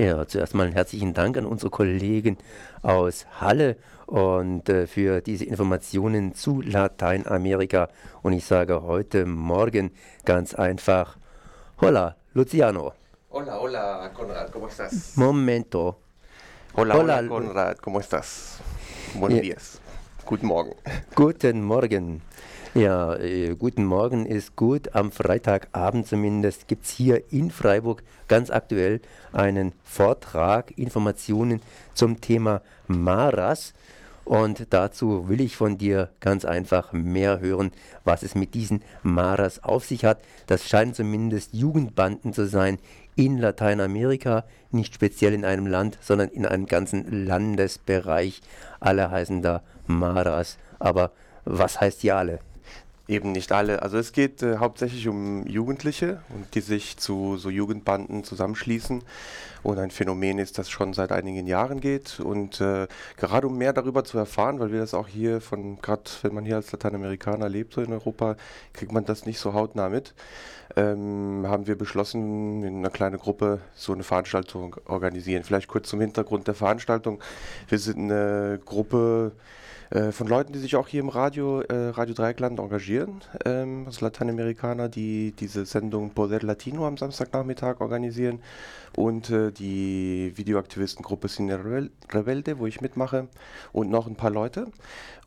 Ja, zuerst mal einen herzlichen Dank an unsere Kollegen aus Halle und äh, für diese Informationen zu Lateinamerika. Und ich sage heute Morgen ganz einfach, hola, Luciano. Hola, hola, Conrad, ¿cómo estás? Momento. Hola, hola, hola Conrad, ¿cómo estás? Buenos ja. días. Guten Morgen. Guten Morgen. Ja, äh, guten Morgen ist gut. Am Freitagabend zumindest gibt es hier in Freiburg ganz aktuell einen Vortrag, Informationen zum Thema Maras. Und dazu will ich von dir ganz einfach mehr hören, was es mit diesen Maras auf sich hat. Das scheinen zumindest Jugendbanden zu sein in Lateinamerika, nicht speziell in einem Land, sondern in einem ganzen Landesbereich. Alle heißen da Maras. Aber was heißt die alle? Eben nicht alle. Also es geht äh, hauptsächlich um Jugendliche und die sich zu so Jugendbanden zusammenschließen. Und ein Phänomen ist, das schon seit einigen Jahren geht. Und äh, gerade um mehr darüber zu erfahren, weil wir das auch hier von, gerade wenn man hier als Lateinamerikaner lebt, so in Europa, kriegt man das nicht so hautnah mit, ähm, haben wir beschlossen, in einer kleinen Gruppe so eine Veranstaltung organisieren. Vielleicht kurz zum Hintergrund der Veranstaltung. Wir sind eine Gruppe, äh, von Leuten, die sich auch hier im Radio, äh, Radio Dreieckland engagieren, ähm, also Lateinamerikaner, die diese Sendung Poder Latino am Samstagnachmittag organisieren und äh, die Videoaktivistengruppe Cine Rebelde, wo ich mitmache und noch ein paar Leute.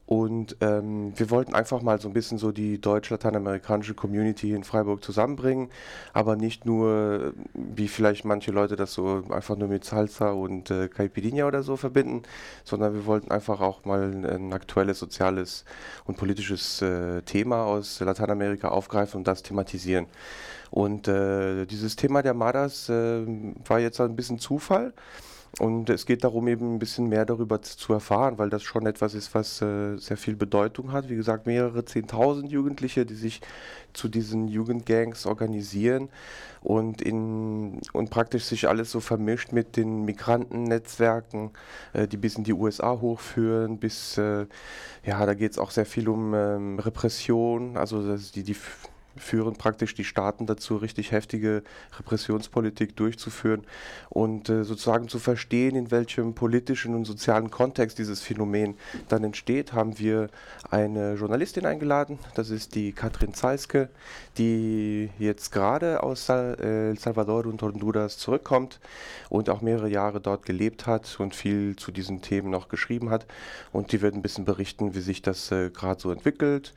Und ähm, wir wollten einfach mal so ein bisschen so die deutsch-lateinamerikanische Community in Freiburg zusammenbringen, aber nicht nur, wie vielleicht manche Leute das so einfach nur mit Salsa und äh, Caipirinha oder so verbinden, sondern wir wollten einfach auch mal ein aktuelles soziales und politisches äh, Thema aus Lateinamerika aufgreifen und das thematisieren. Und äh, dieses Thema der Madas äh, war jetzt ein bisschen Zufall. Und es geht darum, eben ein bisschen mehr darüber zu erfahren, weil das schon etwas ist, was äh, sehr viel Bedeutung hat. Wie gesagt, mehrere Zehntausend Jugendliche, die sich zu diesen Jugendgangs organisieren und, in, und praktisch sich alles so vermischt mit den Migrantennetzwerken, äh, die bis in die USA hochführen, bis, äh, ja, da geht es auch sehr viel um ähm, Repression, also die, die führen praktisch die Staaten dazu, richtig heftige Repressionspolitik durchzuführen und äh, sozusagen zu verstehen, in welchem politischen und sozialen Kontext dieses Phänomen dann entsteht, haben wir eine Journalistin eingeladen, das ist die Katrin Zeiske, die jetzt gerade aus äh, El Salvador und Honduras zurückkommt und auch mehrere Jahre dort gelebt hat und viel zu diesen Themen noch geschrieben hat. Und die wird ein bisschen berichten, wie sich das äh, gerade so entwickelt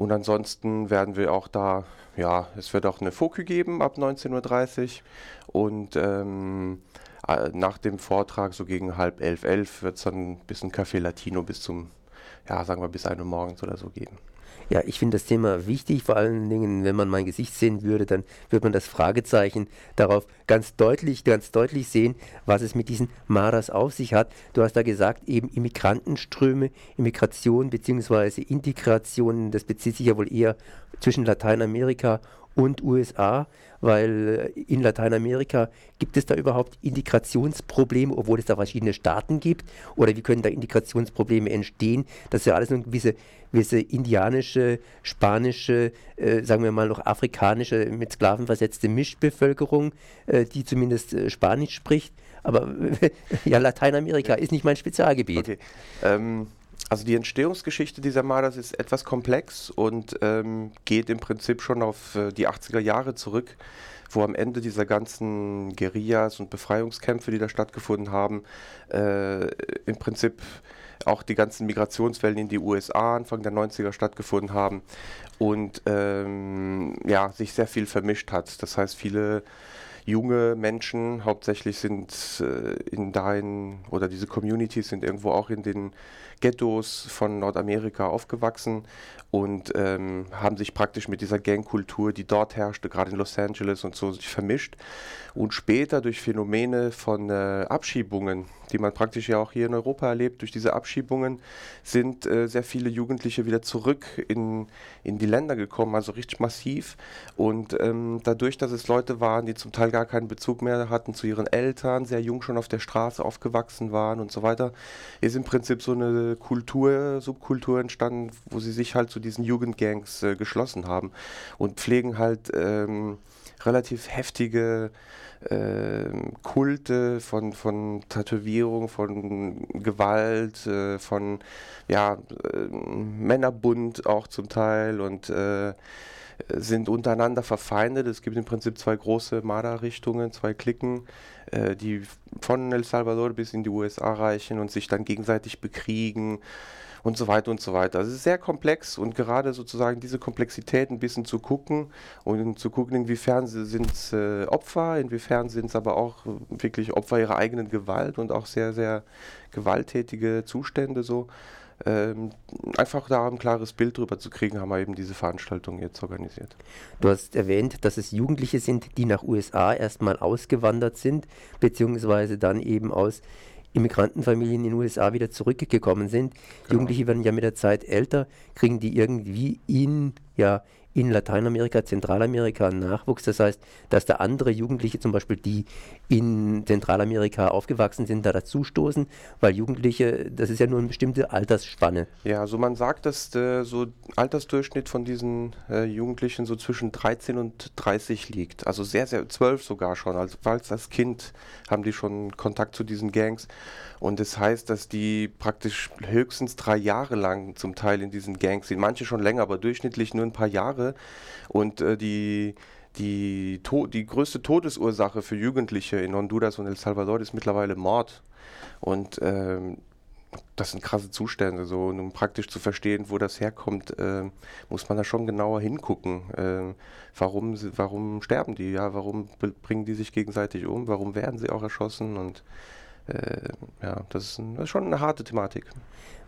und ansonsten werden wir auch da, ja, es wird auch eine Fokü geben ab 19.30 Uhr und ähm, äh, nach dem Vortrag, so gegen halb elf, elf, wird es dann ein bisschen Café Latino bis zum, ja, sagen wir bis 1 Uhr morgens oder so geben. Ja, ich finde das Thema wichtig, vor allen Dingen, wenn man mein Gesicht sehen würde, dann würde man das Fragezeichen darauf ganz deutlich, ganz deutlich sehen, was es mit diesen Maras auf sich hat. Du hast da gesagt, eben Immigrantenströme, Immigration bzw. Integration, das bezieht sich ja wohl eher zwischen Lateinamerika und USA, weil äh, in Lateinamerika gibt es da überhaupt Integrationsprobleme, obwohl es da verschiedene Staaten gibt? Oder wie können da Integrationsprobleme entstehen? Das ist ja alles eine gewisse, gewisse indianische, spanische, äh, sagen wir mal noch afrikanische, mit Sklaven versetzte Mischbevölkerung, äh, die zumindest äh, Spanisch spricht. Aber ja, Lateinamerika ist nicht mein Spezialgebiet. Okay. Ähm also die Entstehungsgeschichte dieser Mardas ist etwas komplex und ähm, geht im Prinzip schon auf äh, die 80er Jahre zurück, wo am Ende dieser ganzen Guerillas und Befreiungskämpfe, die da stattgefunden haben, äh, im Prinzip auch die ganzen Migrationswellen in die USA Anfang der 90er stattgefunden haben und ähm, ja, sich sehr viel vermischt hat. Das heißt, viele junge Menschen, hauptsächlich sind äh, in dahin oder diese Communities sind irgendwo auch in den Ghettos von Nordamerika aufgewachsen und ähm, haben sich praktisch mit dieser Gangkultur, die dort herrschte, gerade in Los Angeles und so, sich vermischt. Und später durch Phänomene von äh, Abschiebungen, die man praktisch ja auch hier in Europa erlebt, durch diese Abschiebungen sind äh, sehr viele Jugendliche wieder zurück in, in die Länder gekommen, also richtig massiv. Und ähm, dadurch, dass es Leute waren, die zum Teil gar keinen Bezug mehr hatten zu ihren Eltern, sehr jung schon auf der Straße aufgewachsen waren und so weiter, ist im Prinzip so eine Kultur, Subkultur entstanden, wo sie sich halt zu diesen Jugendgangs äh, geschlossen haben und pflegen halt ähm, relativ heftige äh, Kulte, von, von Tätowierung, von Gewalt, äh, von ja, äh, Männerbund auch zum Teil und äh, sind untereinander verfeindet. Es gibt im Prinzip zwei große Marder-Richtungen, zwei Klicken, äh, die von El Salvador bis in die USA reichen und sich dann gegenseitig bekriegen und so weiter und so weiter. Also es ist sehr komplex und gerade sozusagen diese Komplexität ein bisschen zu gucken und zu gucken, inwiefern sind es äh, Opfer, inwiefern sind es aber auch wirklich Opfer ihrer eigenen Gewalt und auch sehr, sehr gewalttätige Zustände so. Ähm, einfach da ein klares Bild drüber zu kriegen, haben wir eben diese Veranstaltung jetzt organisiert. Du hast erwähnt, dass es Jugendliche sind, die nach USA erstmal ausgewandert sind, beziehungsweise dann eben aus Immigrantenfamilien in den USA wieder zurückgekommen sind. Genau. Jugendliche werden ja mit der Zeit älter, kriegen die irgendwie in, ja, in Lateinamerika, Zentralamerika Nachwuchs. Das heißt, dass da andere Jugendliche, zum Beispiel die in Zentralamerika aufgewachsen sind, da dazustoßen, weil Jugendliche, das ist ja nur eine bestimmte Altersspanne. Ja, also man sagt, dass der so Altersdurchschnitt von diesen äh, Jugendlichen so zwischen 13 und 30 liegt. Also sehr, sehr, 12 sogar schon. Also als, als Kind haben die schon Kontakt zu diesen Gangs. Und das heißt, dass die praktisch höchstens drei Jahre lang zum Teil in diesen Gangs sind. Manche schon länger, aber durchschnittlich nur ein paar Jahre. Und äh, die, die, die größte Todesursache für Jugendliche in Honduras und El Salvador ist mittlerweile Mord. Und ähm, das sind krasse Zustände. So, und um praktisch zu verstehen, wo das herkommt, äh, muss man da schon genauer hingucken. Äh, warum, warum sterben die? Ja, warum bringen die sich gegenseitig um? Warum werden sie auch erschossen? Und äh, ja, das ist, ein, das ist schon eine harte Thematik.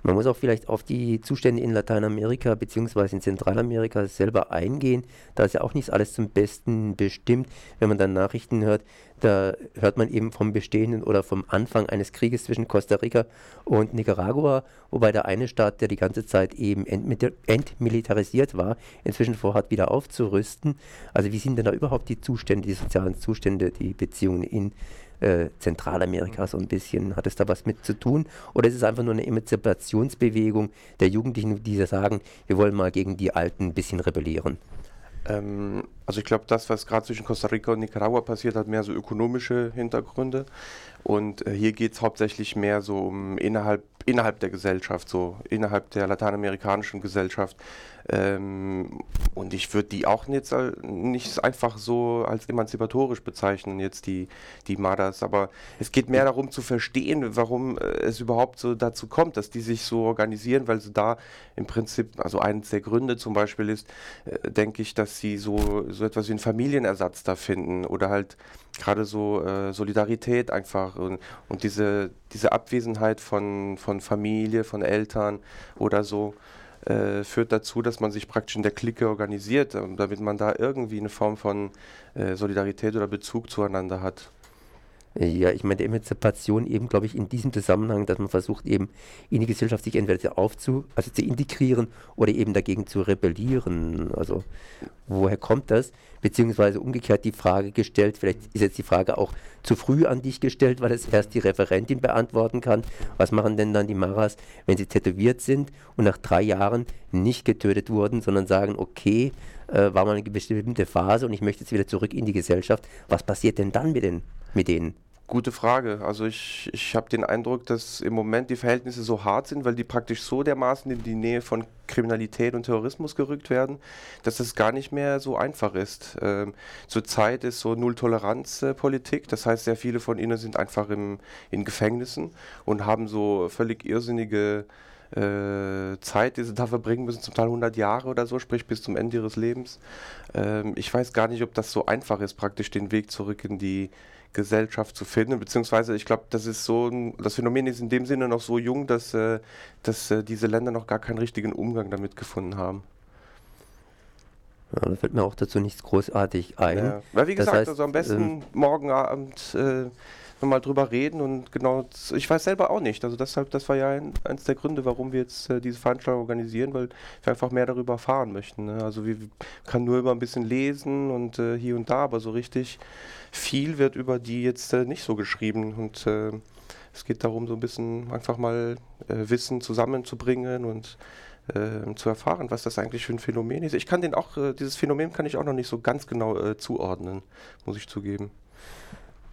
Man muss auch vielleicht auf die Zustände in Lateinamerika bzw. in Zentralamerika selber eingehen. Da ist ja auch nicht alles zum Besten bestimmt. Wenn man dann Nachrichten hört, da hört man eben vom Bestehenden oder vom Anfang eines Krieges zwischen Costa Rica und Nicaragua, wobei der eine Staat, der die ganze Zeit eben entmilitarisiert war, inzwischen vorhat, wieder aufzurüsten. Also wie sind denn da überhaupt die Zustände, die sozialen Zustände, die Beziehungen in äh, Zentralamerika so ein bisschen. Hat es da was mit zu tun? Oder ist es einfach nur eine Emanzipationsbewegung der Jugendlichen, die sagen, wir wollen mal gegen die Alten ein bisschen rebellieren? Ähm, also ich glaube, das, was gerade zwischen Costa Rica und Nicaragua passiert, hat mehr so ökonomische Hintergründe. Und äh, hier geht es hauptsächlich mehr so um innerhalb, innerhalb der Gesellschaft, so innerhalb der lateinamerikanischen Gesellschaft. Ähm, und ich würde die auch jetzt nicht einfach so als emanzipatorisch bezeichnen, jetzt die, die Madas. Aber es geht mehr darum zu verstehen, warum äh, es überhaupt so dazu kommt, dass die sich so organisieren, weil sie da im Prinzip, also eines der Gründe zum Beispiel ist, äh, denke ich, dass sie so, so etwas wie einen Familienersatz da finden oder halt gerade so äh, Solidarität einfach und, und diese, diese Abwesenheit von, von Familie, von Eltern oder so äh, führt dazu, dass man sich praktisch in der Clique organisiert, äh, damit man da irgendwie eine Form von äh, Solidarität oder Bezug zueinander hat. Ja, ich meine, die Emanzipation eben, glaube ich, in diesem Zusammenhang, dass man versucht, eben in die Gesellschaft sich entweder aufzu, also zu integrieren oder eben dagegen zu rebellieren. Also, woher kommt das? Beziehungsweise umgekehrt die Frage gestellt, vielleicht ist jetzt die Frage auch zu früh an dich gestellt, weil es erst die Referentin beantworten kann. Was machen denn dann die Maras, wenn sie tätowiert sind und nach drei Jahren nicht getötet wurden, sondern sagen, okay, äh, war mal eine bestimmte Phase und ich möchte jetzt wieder zurück in die Gesellschaft. Was passiert denn dann mit, den, mit denen? Gute Frage. Also ich, ich habe den Eindruck, dass im Moment die Verhältnisse so hart sind, weil die praktisch so dermaßen in die Nähe von Kriminalität und Terrorismus gerückt werden, dass es gar nicht mehr so einfach ist. Ähm, Zurzeit ist so Null-Toleranz-Politik, das heißt, sehr viele von ihnen sind einfach im, in Gefängnissen und haben so völlig irrsinnige äh, Zeit, die sie da verbringen müssen, zum Teil 100 Jahre oder so, sprich bis zum Ende ihres Lebens. Ähm, ich weiß gar nicht, ob das so einfach ist, praktisch den Weg zurück in die Gesellschaft zu finden, beziehungsweise ich glaube, das ist so, das Phänomen ist in dem Sinne noch so jung, dass, äh, dass äh, diese Länder noch gar keinen richtigen Umgang damit gefunden haben. Ja, da fällt mir auch dazu nichts großartig ein. Ja. Weil wie gesagt, heißt, also am besten ähm, morgen Abend äh, mal drüber reden und genau, ich weiß selber auch nicht. Also deshalb, das war ja ein, eins der Gründe, warum wir jetzt äh, diese Veranstaltung organisieren, weil wir einfach mehr darüber erfahren möchten. Ne? Also wir kann nur immer ein bisschen lesen und äh, hier und da, aber so richtig viel wird über die jetzt äh, nicht so geschrieben und äh, es geht darum, so ein bisschen einfach mal äh, Wissen zusammenzubringen und äh, zu erfahren, was das eigentlich für ein Phänomen ist. Ich kann den auch, dieses Phänomen kann ich auch noch nicht so ganz genau zuordnen, muss ich zugeben.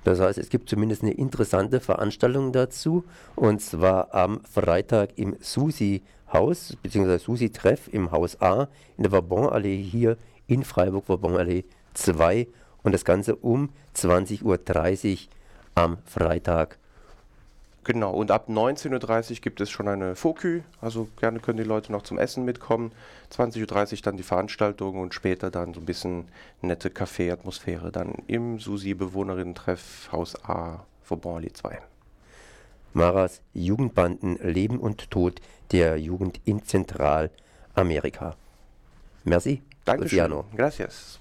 Das heißt, es gibt zumindest eine interessante Veranstaltung dazu und zwar am Freitag im Susi-Haus, beziehungsweise Susi-Treff im Haus A in der Vauban-Allee hier in Freiburg, Vauban-Allee 2 und das Ganze um 20.30 Uhr am Freitag. Genau, und ab 19.30 Uhr gibt es schon eine Fokü, also gerne können die Leute noch zum Essen mitkommen. 20.30 Uhr dann die Veranstaltung und später dann so ein bisschen nette Café-Atmosphäre dann im Susi-Bewohnerinnen-Treff Haus A, Vauban 2. Maras Jugendbanden Leben und Tod der Jugend in Zentralamerika. Merci. Dankeschön. Luciano. Gracias.